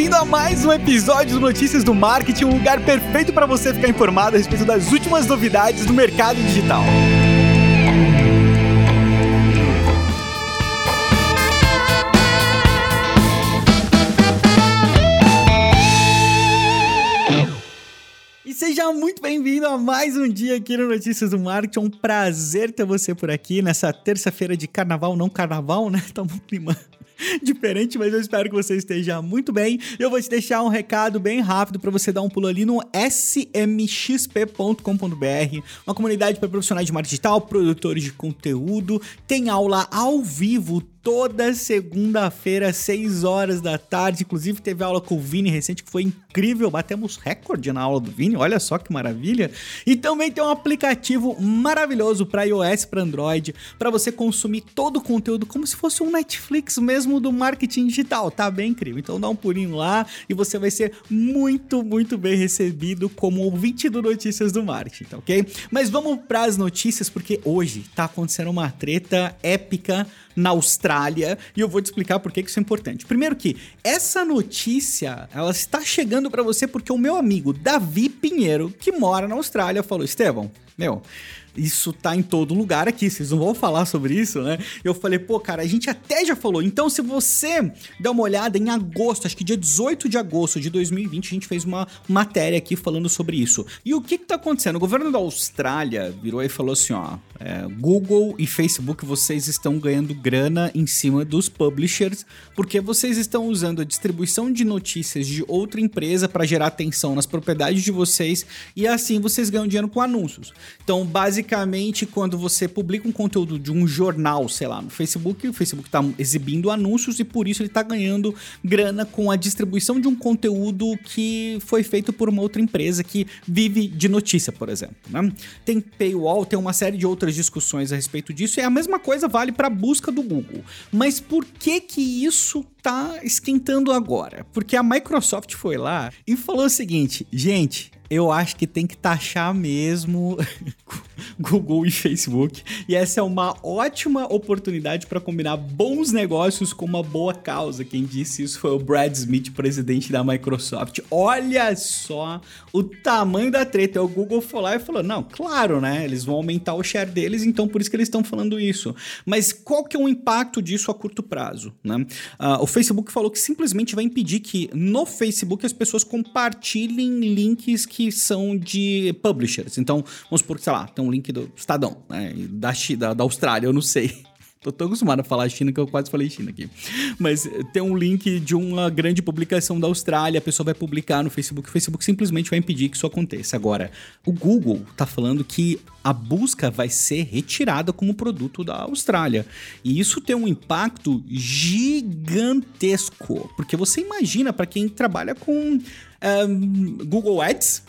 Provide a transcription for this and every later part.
bem-vindo a mais um episódio do Notícias do Marketing, um lugar perfeito para você ficar informado a respeito das últimas novidades do mercado digital. E seja muito bem-vindo a mais um dia aqui no Notícias do Marketing. É um prazer ter você por aqui nessa terça-feira de carnaval, não carnaval, né? Tá um clima diferente, mas eu espero que você esteja muito bem. Eu vou te deixar um recado bem rápido para você dar um pulo ali no smxp.com.br, uma comunidade para profissionais de marketing digital, produtores de conteúdo. Tem aula ao vivo toda segunda-feira, 6 horas da tarde. Inclusive, teve aula com o Vini recente que foi incrível. Batemos recorde na aula do Vini, olha só que maravilha. E também tem um aplicativo maravilhoso para iOS, para Android, para você consumir todo o conteúdo como se fosse um Netflix mesmo do marketing digital. Tá bem incrível. Então dá um pulinho lá e você vai ser muito, muito bem recebido como ouvinte do Notícias do Marketing, tá ok? Mas vamos para as notícias porque hoje tá acontecendo uma treta épica na Austrália e eu vou te explicar por que isso é importante. Primeiro que essa notícia, ela está chegando para você porque o meu amigo Davi Pinheiro, que mora na Austrália, falou: "Estevão, meu, isso tá em todo lugar aqui, vocês não vão falar sobre isso, né? Eu falei, pô, cara, a gente até já falou. Então, se você der uma olhada em agosto, acho que dia 18 de agosto de 2020, a gente fez uma matéria aqui falando sobre isso. E o que que tá acontecendo? O governo da Austrália virou e falou assim, ó, é, Google e Facebook, vocês estão ganhando grana em cima dos publishers, porque vocês estão usando a distribuição de notícias de outra empresa para gerar atenção nas propriedades de vocês e assim vocês ganham dinheiro com anúncios. Então, basicamente, quando você publica um conteúdo de um jornal, sei lá, no Facebook, o Facebook está exibindo anúncios e por isso ele está ganhando grana com a distribuição de um conteúdo que foi feito por uma outra empresa que vive de notícia, por exemplo. Né? Tem paywall, tem uma série de outras discussões a respeito disso e a mesma coisa vale para a busca do Google. Mas por que que isso tá esquentando agora? Porque a Microsoft foi lá e falou o seguinte, gente, eu acho que tem que taxar mesmo Google e Facebook. E essa é uma ótima oportunidade para combinar bons negócios com uma boa causa. Quem disse isso foi o Brad Smith, presidente da Microsoft. Olha só o tamanho da treta. O Google foi lá e falou: não, claro, né? Eles vão aumentar o share deles, então por isso que eles estão falando isso. Mas qual que é o impacto disso a curto prazo? Né? Uh, o Facebook falou que simplesmente vai impedir que no Facebook as pessoas compartilhem links que são de publishers. Então, vamos supor que, sei lá, tem link do Estadão, né? Da, da, da Austrália, eu não sei. Tô tão acostumado a falar China que eu quase falei China aqui. Mas tem um link de uma grande publicação da Austrália, a pessoa vai publicar no Facebook, o Facebook simplesmente vai impedir que isso aconteça. Agora, o Google tá falando que a busca vai ser retirada como produto da Austrália. E isso tem um impacto gigantesco, porque você imagina para quem trabalha com um, Google Ads.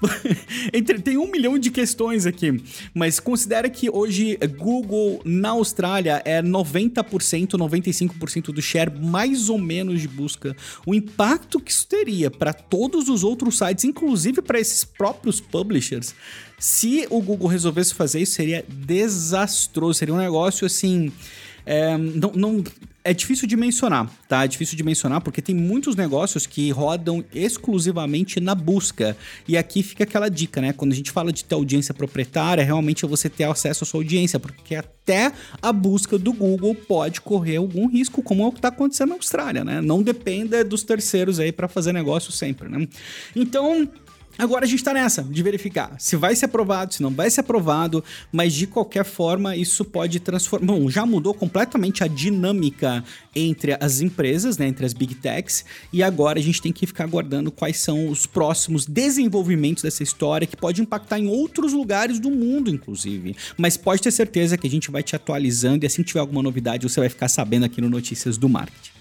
tem um milhão de questões aqui, mas considera que hoje Google na Austrália é 90%, 95% do share mais ou menos de busca. O impacto que isso teria para todos os outros sites, inclusive para esses próprios publishers, se o Google resolvesse fazer isso, seria desastroso. Seria um negócio assim. É, não, não, é difícil de mencionar, tá? É difícil de mencionar porque tem muitos negócios que rodam exclusivamente na busca. E aqui fica aquela dica, né? Quando a gente fala de ter audiência proprietária, realmente é você ter acesso à sua audiência, porque até a busca do Google pode correr algum risco, como é o que está acontecendo na Austrália, né? Não dependa dos terceiros aí para fazer negócio sempre, né? Então, Agora a gente está nessa de verificar se vai ser aprovado, se não vai ser aprovado, mas de qualquer forma isso pode transformar. Bom, já mudou completamente a dinâmica entre as empresas, né, entre as big techs, e agora a gente tem que ficar aguardando quais são os próximos desenvolvimentos dessa história que pode impactar em outros lugares do mundo, inclusive. Mas pode ter certeza que a gente vai te atualizando e assim que tiver alguma novidade você vai ficar sabendo aqui no Notícias do Marketing.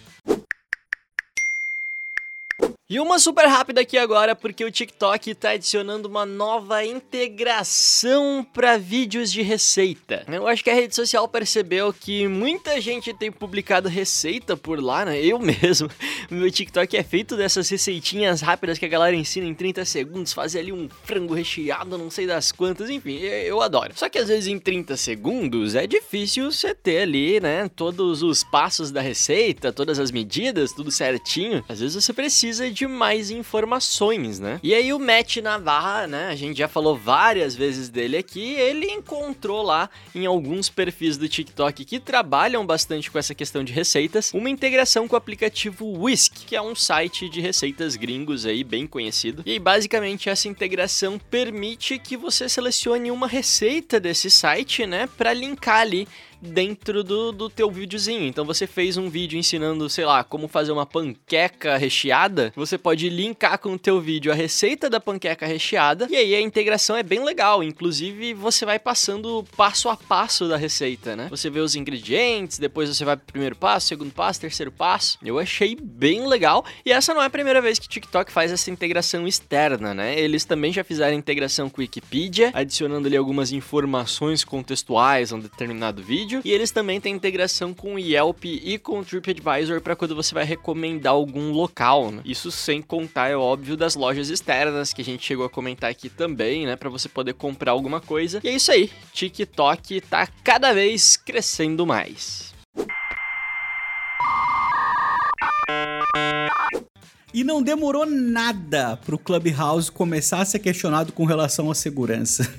E uma super rápida aqui agora, porque o TikTok está adicionando uma nova integração para vídeos de receita. Eu acho que a rede social percebeu que muita gente tem publicado receita por lá, né? Eu mesmo. Meu TikTok é feito dessas receitinhas rápidas que a galera ensina em 30 segundos, fazer ali um frango recheado, não sei das quantas, enfim, eu adoro. Só que às vezes em 30 segundos é difícil você ter ali, né, todos os passos da receita, todas as medidas, tudo certinho. Às vezes você precisa de de mais informações, né? E aí o Matt Navarra, né? A gente já falou várias vezes dele aqui, ele encontrou lá em alguns perfis do TikTok que trabalham bastante com essa questão de receitas, uma integração com o aplicativo Whisk, que é um site de receitas gringos aí bem conhecido. E basicamente essa integração permite que você selecione uma receita desse site, né, para linkar ali dentro do, do teu videozinho. Então você fez um vídeo ensinando, sei lá, como fazer uma panqueca recheada, você pode linkar com o teu vídeo a receita da panqueca recheada e aí a integração é bem legal. Inclusive você vai passando passo a passo da receita, né? Você vê os ingredientes, depois você vai pro primeiro passo, segundo passo, terceiro passo. Eu achei bem legal e essa não é a primeira vez que TikTok faz essa integração externa, né? Eles também já fizeram integração com Wikipedia, adicionando ali algumas informações contextuais a um determinado vídeo vídeo. E eles também têm integração com o Yelp e com TripAdvisor para quando você vai recomendar algum local. Né? Isso sem contar, é óbvio, das lojas externas que a gente chegou a comentar aqui também, né? Para você poder comprar alguma coisa. E é isso aí. TikTok tá cada vez crescendo mais. E não demorou nada para o Clubhouse começar a ser questionado com relação à segurança.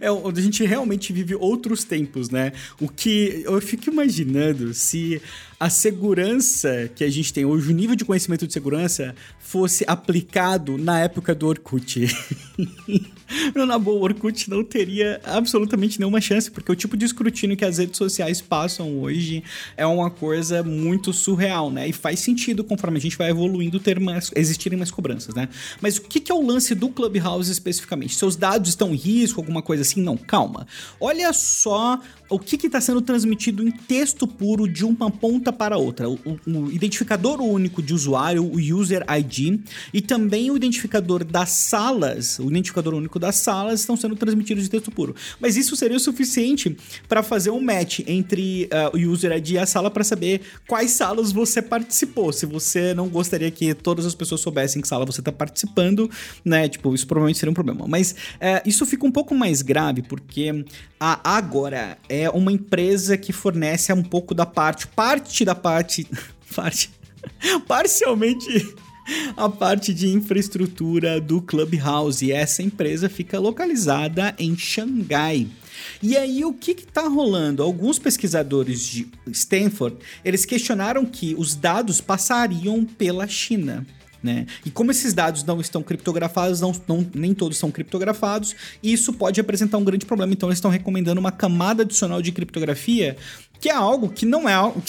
É, a gente realmente vive outros tempos, né? O que eu fico imaginando se a segurança que a gente tem hoje, o nível de conhecimento de segurança, fosse aplicado na época do Orkut. na boa, o Orkut não teria absolutamente nenhuma chance, porque o tipo de escrutínio que as redes sociais passam hoje é uma coisa muito surreal, né? E faz sentido conforme a gente vai evoluindo ter mais, existirem mais cobranças, né? Mas o que, é o lance do Clubhouse especificamente? Seus dados estão em risco, alguma coisa assim? Não, calma. Olha só o que está sendo transmitido em texto puro de uma ponta para outra. O, o, identificador único de usuário, o User ID, e também o identificador das salas, o identificador único das salas estão sendo transmitidos de texto puro. Mas isso seria o suficiente para fazer um match entre uh, o User ID e a sala para saber quais salas você participou. Se você não gostaria que todas as pessoas soubessem que sala você está participando, né? Tipo, isso provavelmente seria um problema. Mas uh, isso fica um pouco mais grave porque a Agora é uma empresa que fornece um pouco da parte, parte da parte, parte, parcialmente a parte de infraestrutura do Clubhouse. E essa empresa fica localizada em Xangai. E aí, o que está rolando? Alguns pesquisadores de Stanford, eles questionaram que os dados passariam pela China. Né? E como esses dados não estão criptografados, não, não, nem todos são criptografados, isso pode representar um grande problema. Então, eles estão recomendando uma camada adicional de criptografia que é algo que não é, algo,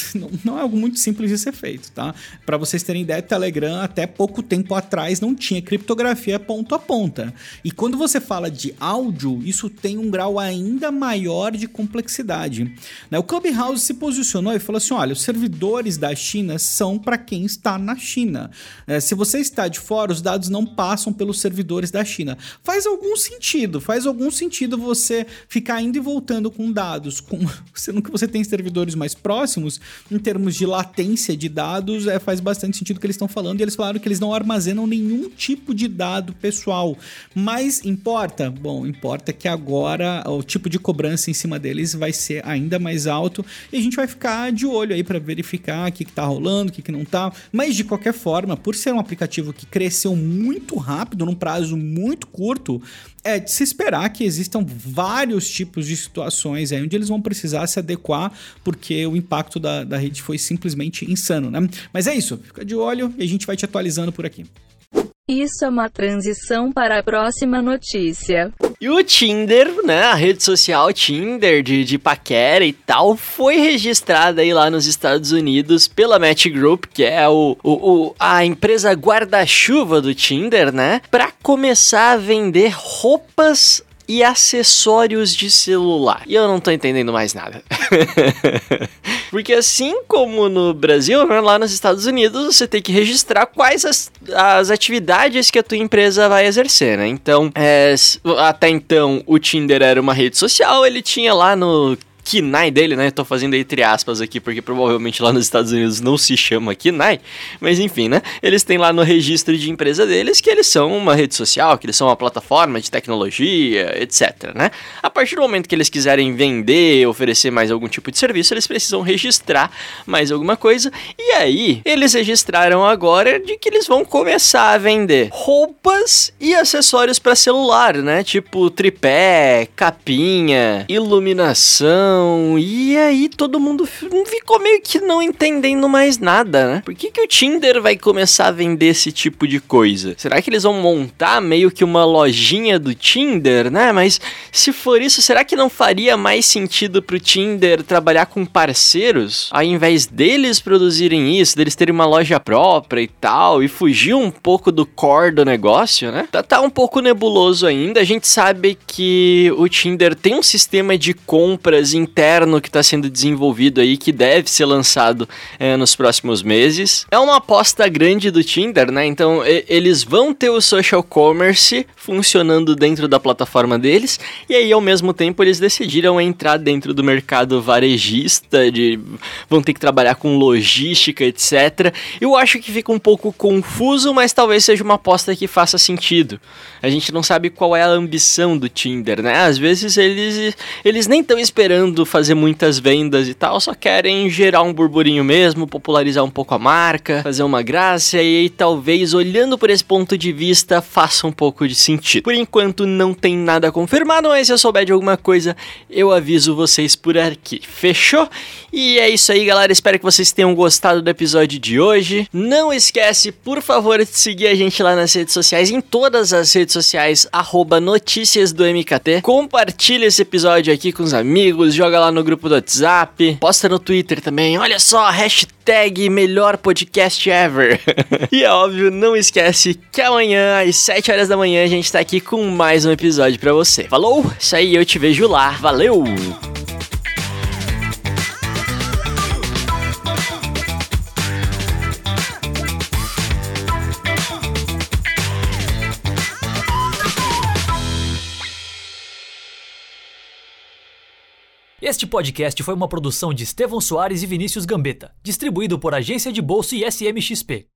não é algo muito simples de ser feito, tá? Para vocês terem ideia, Telegram até pouco tempo atrás não tinha criptografia ponto a ponta. E quando você fala de áudio, isso tem um grau ainda maior de complexidade. Né? O Clubhouse se posicionou e falou assim: olha, os servidores da China são para quem está na China. É, se você está de fora, os dados não passam pelos servidores da China. Faz algum sentido, faz algum sentido você ficar indo e voltando com dados, com, sendo que você tem servidores mais próximos, em termos de latência de dados, é, faz bastante sentido o que eles estão falando. E eles falaram que eles não armazenam nenhum tipo de dado pessoal. Mas importa? Bom, importa que agora o tipo de cobrança em cima deles vai ser ainda mais alto. E a gente vai ficar de olho aí para verificar o que, que tá rolando, o que, que não tá. Mas de qualquer forma, por ser um aplicativo que cresceu muito rápido, num prazo muito curto, é de se esperar que existam vários tipos de situações aí onde eles vão precisar se adequar, porque o impacto da, da rede foi simplesmente insano, né? Mas é isso, fica de olho e a gente vai te atualizando por aqui. Isso é uma transição para a próxima notícia. E o Tinder, né, a rede social Tinder de, de paquera e tal, foi registrada aí lá nos Estados Unidos pela Match Group, que é o, o, o a empresa guarda-chuva do Tinder, né, para começar a vender roupas e acessórios de celular. E eu não tô entendendo mais nada. Porque assim como no Brasil, né, lá nos Estados Unidos, você tem que registrar quais as, as atividades que a tua empresa vai exercer, né? Então, é, até então, o Tinder era uma rede social, ele tinha lá no KINAI dele, né? Tô fazendo entre aspas aqui, porque provavelmente lá nos Estados Unidos não se chama KINAI, mas enfim, né? Eles têm lá no registro de empresa deles que eles são uma rede social, que eles são uma plataforma de tecnologia, etc, né? A partir do momento que eles quiserem vender, oferecer mais algum tipo de serviço, eles precisam registrar mais alguma coisa, e aí eles registraram agora de que eles vão começar a vender roupas e acessórios para celular, né? Tipo tripé, capinha, iluminação. E aí todo mundo ficou meio que não entendendo mais nada, né? Por que, que o Tinder vai começar a vender esse tipo de coisa? Será que eles vão montar meio que uma lojinha do Tinder, né? Mas se for isso, será que não faria mais sentido pro Tinder trabalhar com parceiros ao invés deles produzirem isso, deles terem uma loja própria e tal, e fugir um pouco do core do negócio, né? Tá, tá um pouco nebuloso ainda. A gente sabe que o Tinder tem um sistema de compras interno que está sendo desenvolvido aí, que deve ser lançado é, nos próximos meses. É uma aposta grande do Tinder, né? Então e, eles vão ter o social commerce funcionando dentro da plataforma deles, e aí ao mesmo tempo eles decidiram entrar dentro do mercado varejista, de vão ter que trabalhar com logística, etc. Eu acho que fica um pouco confuso, mas talvez seja uma aposta que faça sentido. A gente não sabe qual é a ambição do Tinder, né? Às vezes eles, eles nem estão esperando fazer muitas vendas e tal, só querem gerar um burburinho mesmo, popularizar um pouco a marca, fazer uma graça e aí, talvez olhando por esse ponto de vista faça um pouco de sentido. Por enquanto não tem nada confirmado, mas se eu souber de alguma coisa, eu aviso vocês por aqui. Fechou? E é isso aí, galera. Espero que vocês tenham gostado do episódio de hoje. Não esquece, por favor, de seguir a gente lá nas redes sociais, em todas as redes sociais, arroba notícias do MKT. Compartilha esse episódio aqui com os amigos, joga lá no grupo do WhatsApp, posta no Twitter também. Olha só, hashtag melhor podcast ever. e é óbvio, não esquece que amanhã, às 7 horas da manhã, a gente tá aqui com mais um episódio para você. Falou? Isso aí, eu te vejo lá. Valeu! Este podcast foi uma produção de Estevão Soares e Vinícius Gambetta, distribuído por Agência de Bolsa e SMXP.